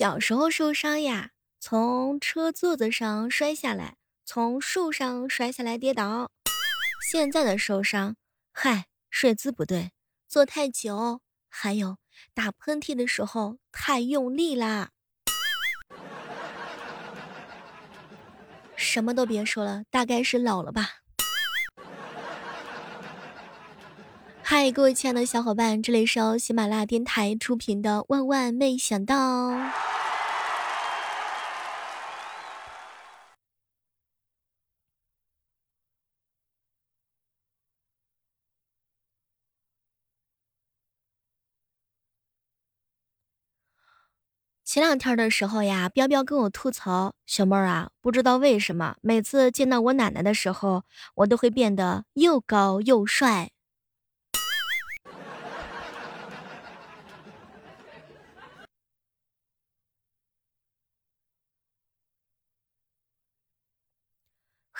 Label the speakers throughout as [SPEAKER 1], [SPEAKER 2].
[SPEAKER 1] 小时候受伤呀，从车座子上摔下来，从树上摔下来跌倒。现在的受伤，嗨，睡姿不对，坐太久，还有打喷嚏的时候太用力啦。什么都别说了，大概是老了吧。嗨，各位亲爱的小伙伴，这里是由喜马拉雅电台出品的《万万没想到》。前两天的时候呀，彪彪跟我吐槽：“小妹儿啊，不知道为什么，每次见到我奶奶的时候，我都会变得又高又帅。”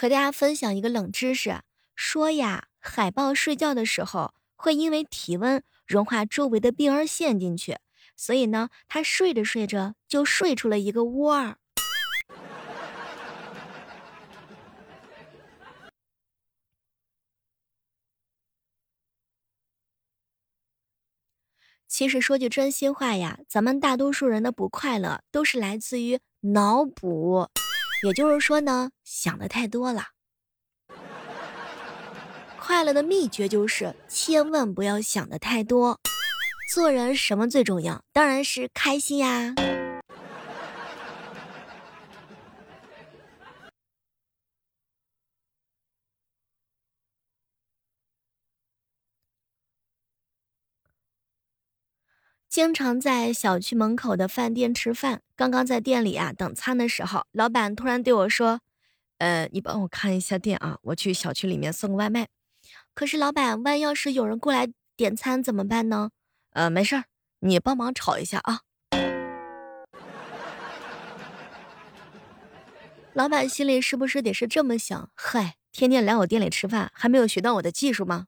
[SPEAKER 1] 和大家分享一个冷知识，说呀，海豹睡觉的时候会因为体温融化周围的冰而陷进去，所以呢，它睡着睡着就睡出了一个窝儿。其实说句真心话呀，咱们大多数人的不快乐都是来自于脑补。也就是说呢，想的太多了。快乐的秘诀就是千万不要想的太多。做人什么最重要？当然是开心呀。经常在小区门口的饭店吃饭，刚刚在店里啊等餐的时候，老板突然对我说：“呃，你帮我看一下店啊，我去小区里面送个外卖。”可是老板，万要是有人过来点餐怎么办呢？呃，没事儿，你帮忙炒一下啊。老板心里是不是得是这么想？嗨，天天来我店里吃饭，还没有学到我的技术吗？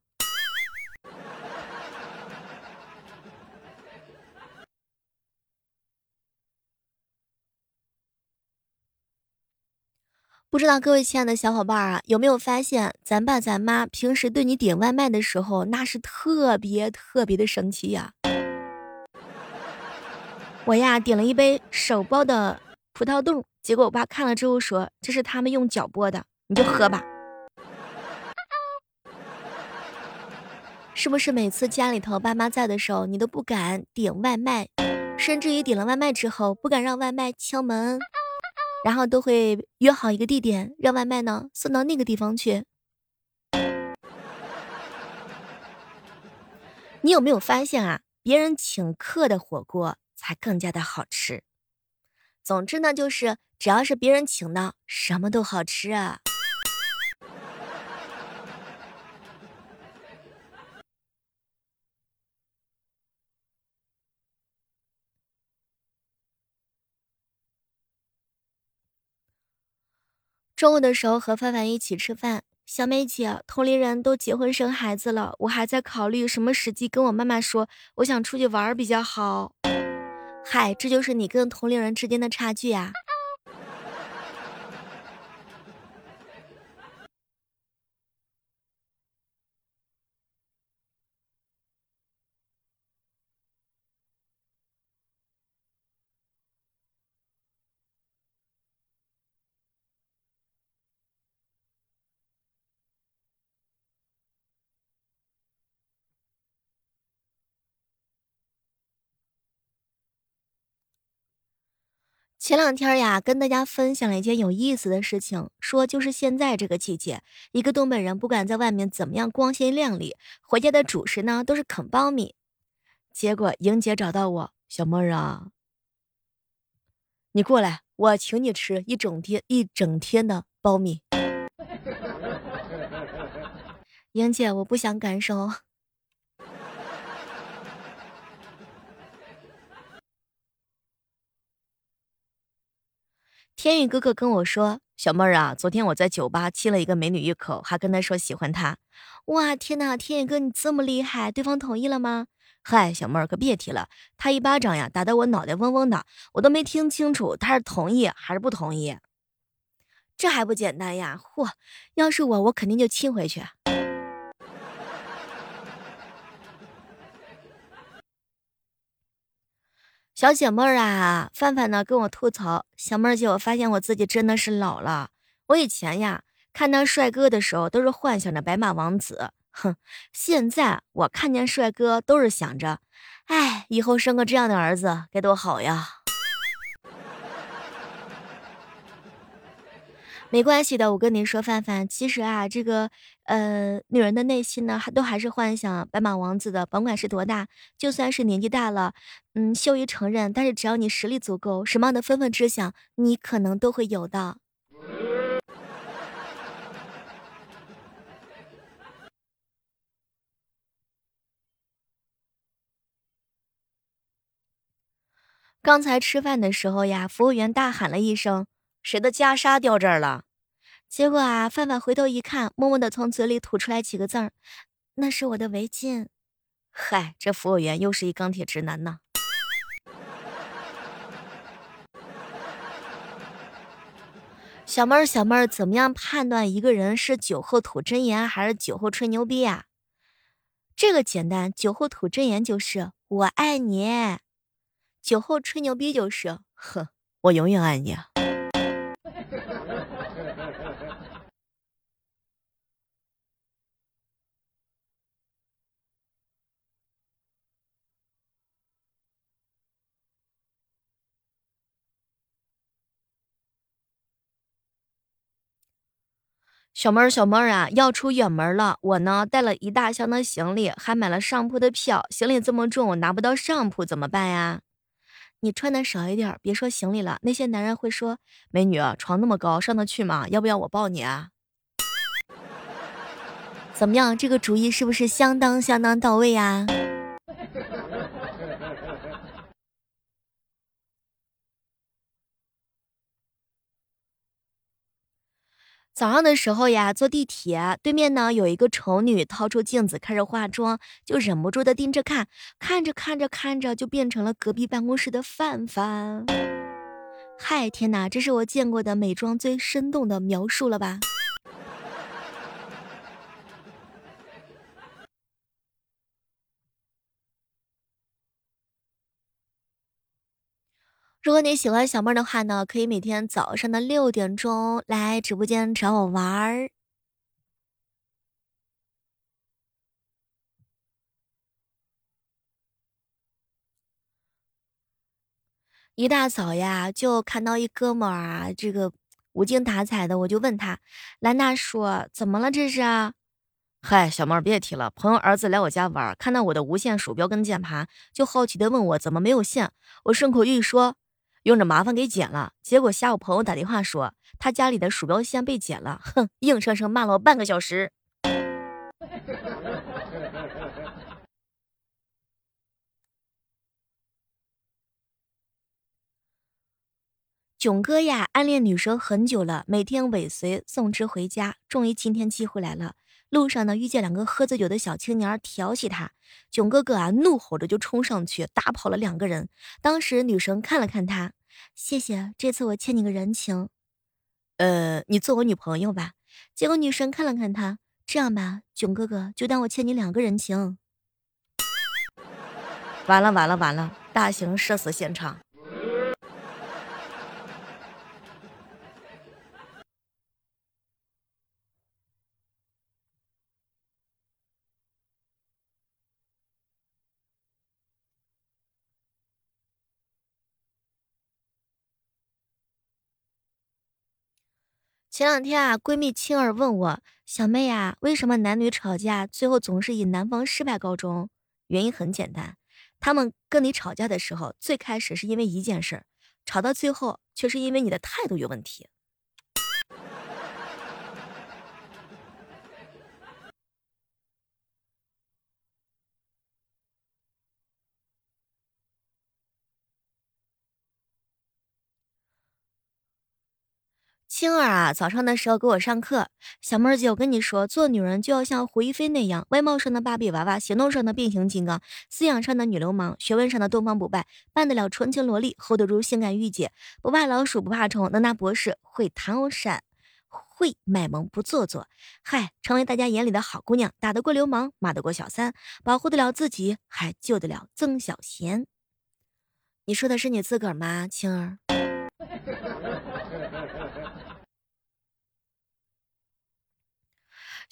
[SPEAKER 1] 不知道各位亲爱的小伙伴啊，有没有发现咱爸咱妈平时对你点外卖的时候，那是特别特别的生气呀？我呀点了一杯手剥的葡萄冻，结果我爸看了之后说：“这是他们用脚剥的，你就喝吧。”是不是每次家里头爸妈在的时候，你都不敢点外卖，甚至于点了外卖之后，不敢让外卖敲门？然后都会约好一个地点，让外卖呢送到那个地方去。你有没有发现啊？别人请客的火锅才更加的好吃。总之呢，就是只要是别人请的，什么都好吃啊。中午的时候和范范一起吃饭，小美姐，同龄人都结婚生孩子了，我还在考虑什么时机跟我妈妈说，我想出去玩比较好。嗨，这就是你跟同龄人之间的差距呀。前两天呀，跟大家分享了一件有意思的事情，说就是现在这个季节，一个东北人不管在外面怎么样光鲜亮丽，回家的主食呢都是啃苞米。结果莹姐找到我，小妹儿啊，你过来，我请你吃一整天一整天的苞米。莹姐，我不想感受。天宇哥哥跟我说：“小妹儿啊，昨天我在酒吧亲了一个美女一口，还跟她说喜欢她。”哇，天哪！天宇哥你这么厉害，对方同意了吗？嗨，小妹儿可别提了，他一巴掌呀打得我脑袋嗡嗡的，我都没听清楚他是同意还是不同意。这还不简单呀！嚯，要是我，我肯定就亲回去。小姐妹儿啊，范范呢跟我吐槽，小妹儿姐，我发现我自己真的是老了。我以前呀看到帅哥的时候，都是幻想着白马王子，哼，现在我看见帅哥都是想着，哎，以后生个这样的儿子该多好呀。没关系的，我跟你说，范范，其实啊，这个呃，女人的内心呢，还都还是幻想白马王子的，甭管是多大，就算是年纪大了，嗯，羞于承认，但是只要你实力足够，什么样的纷纷之想，你可能都会有的。刚才吃饭的时候呀，服务员大喊了一声。谁的袈裟掉这儿了？结果啊，范范回头一看，默默的从嘴里吐出来几个字儿：“那是我的围巾。”嗨，这服务员又是一钢铁直男呢。小妹儿，小妹儿，怎么样判断一个人是酒后吐真言还是酒后吹牛逼呀？这个简单，酒后吐真言就是“我爱你”，酒后吹牛逼就是“哼，我永远爱你”。小妹儿，小妹儿啊，要出远门了。我呢带了一大箱的行李，还买了上铺的票。行李这么重，我拿不到上铺怎么办呀？你穿的少一点，别说行李了，那些男人会说：“美女，床那么高，上得去吗？要不要我抱你啊？”怎么样，这个主意是不是相当相当到位呀？早上的时候呀，坐地铁对面呢有一个丑女，掏出镜子开始化妆，就忍不住的盯着看，看着看着看着就变成了隔壁办公室的范范。嗨，天哪，这是我见过的美妆最生动的描述了吧？如果你喜欢小妹儿的话呢，可以每天早上的六点钟来直播间找我玩儿。一大早呀，就看到一哥们儿啊，这个无精打采的，我就问他：“兰娜叔，怎么了这是？”嗨，小妹儿别提了，朋友儿子来我家玩，看到我的无线鼠标跟键盘，就好奇的问我怎么没有线。我顺口一说。用着麻烦给剪了，结果下午朋友打电话说他家里的鼠标线被剪了，哼，硬生生骂了我半个小时。囧哥呀，暗恋女生很久了，每天尾随送之回家，终于今天机会来了。路上呢，遇见两个喝醉酒的小青年调戏他，囧哥哥啊，怒吼着就冲上去打跑了两个人。当时女神看了看他，谢谢，这次我欠你个人情，呃，你做我女朋友吧。结果女神看了看他，这样吧，囧哥哥就当我欠你两个人情。完了完了完了，大型社死现场。前两天啊，闺蜜青儿问我：“小妹呀，为什么男女吵架最后总是以男方失败告终？”原因很简单，他们跟你吵架的时候，最开始是因为一件事儿，吵到最后却是因为你的态度有问题。星儿啊，早上的时候给我上课。小妹儿姐，我跟你说，做女人就要像胡一菲那样，外貌上的芭比娃娃，行动上的变形金刚，思想上的女流氓，学问上的东方不败，扮得了纯情萝莉，hold 得住性感御姐，不怕老鼠不怕虫，能拿博士，会弹扇，会卖萌不做作。嗨，成为大家眼里的好姑娘，打得过流氓，骂得过小三，保护得了自己，还救得了曾小贤。你说的是你自个儿吗，青儿？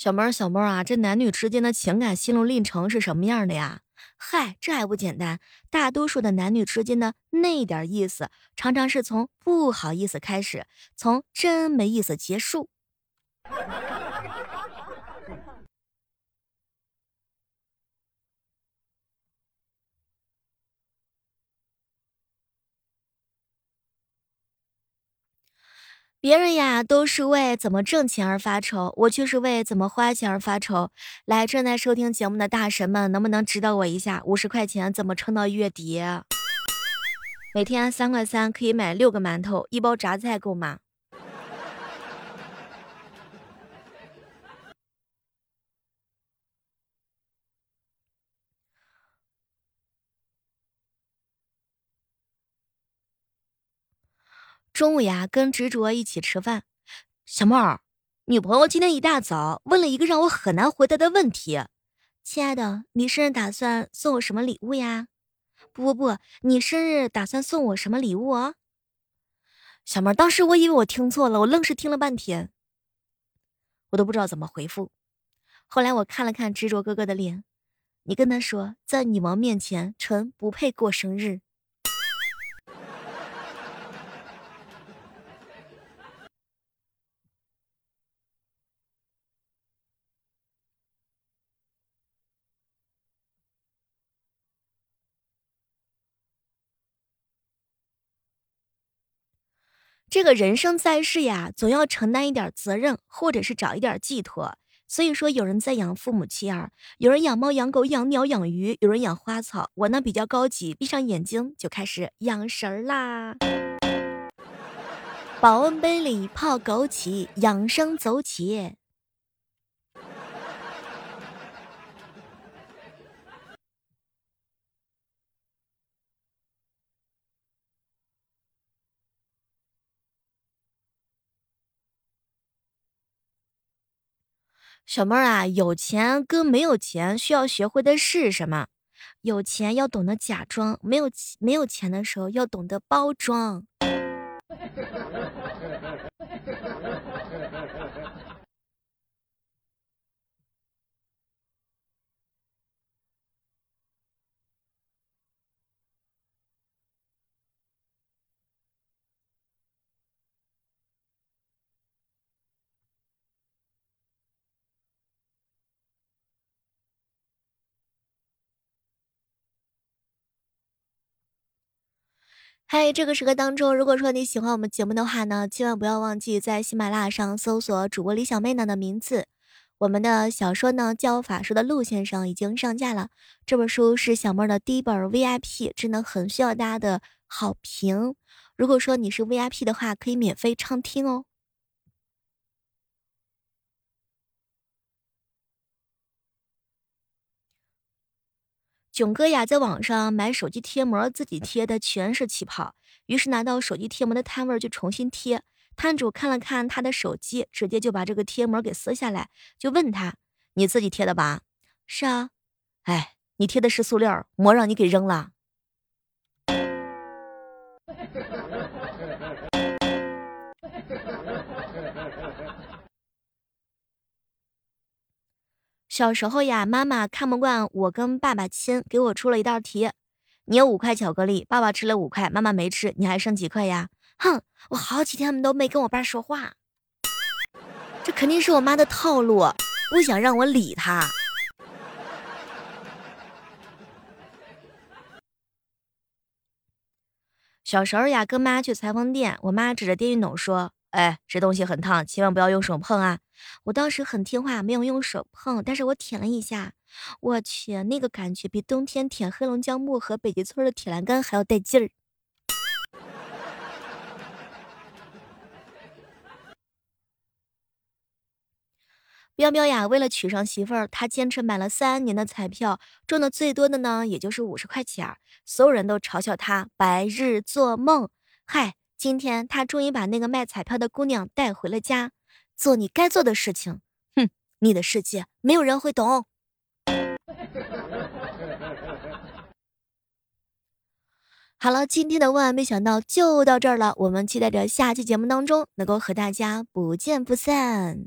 [SPEAKER 1] 小妹儿，小妹儿啊，这男女之间的情感心路历程是什么样的呀？嗨，这还不简单，大多数的男女之间的那点意思，常常是从不好意思开始，从真没意思结束。别人呀都是为怎么挣钱而发愁，我却是为怎么花钱而发愁。来，正在收听节目的大神们，能不能指导我一下，五十块钱怎么撑到月底？每天三块三可以买六个馒头，一包榨菜够吗？中午呀，跟执着一起吃饭。小妹儿，女朋友今天一大早问了一个让我很难回答的问题：“亲爱的，你生日打算送我什么礼物呀？”不不不，你生日打算送我什么礼物啊？小妹儿，当时我以为我听错了，我愣是听了半天，我都不知道怎么回复。后来我看了看执着哥哥的脸，你跟他说，在女王面前，臣不配过生日。这个人生在世呀，总要承担一点责任，或者是找一点寄托。所以说，有人在养父母妻儿，有人养猫养狗养鸟养鱼，有人养花草。我呢比较高级，闭上眼睛就开始养神儿啦。保温杯里泡枸杞，养生走起。小妹儿啊，有钱跟没有钱需要学会的是什么？有钱要懂得假装，没有没有钱的时候要懂得包装。嗨，这个时刻当中，如果说你喜欢我们节目的话呢，千万不要忘记在喜马拉雅上搜索主播李小妹呢的名字。我们的小说呢《叫法术的陆先生》已经上架了，这本书是小妹的第一本 VIP，真的很需要大家的好评。如果说你是 VIP 的话，可以免费畅听哦。囧哥呀，在网上买手机贴膜，自己贴的全是气泡，于是拿到手机贴膜的摊位就重新贴。摊主看了看他的手机，直接就把这个贴膜给撕下来，就问他：“你自己贴的吧？”“是啊。”“哎，你贴的是塑料膜，让你给扔了。”小时候呀，妈妈看不惯我跟爸爸亲，给我出了一道题：你有五块巧克力，爸爸吃了五块，妈妈没吃，你还剩几块呀？哼，我好几天都没跟我爸说话，这肯定是我妈的套路，不想让我理他。小时候呀，跟妈去裁缝店，我妈指着电熨斗说。哎，这东西很烫，千万不要用手碰啊！我当时很听话，没有用手碰，但是我舔了一下，我去，那个感觉比冬天舔黑龙江漠河北极村的铁栏杆还要带劲儿。彪彪呀，为了娶上媳妇儿，他坚持买了三年的彩票，中的最多的呢，也就是五十块钱。所有人都嘲笑他白日做梦。嗨，今天他终于把那个卖彩票的姑娘带回了家，做你该做的事情。哼，你的世界没有人会懂。好了，今天的万万没想到就到这儿了。我们期待着下期节目当中能够和大家不见不散。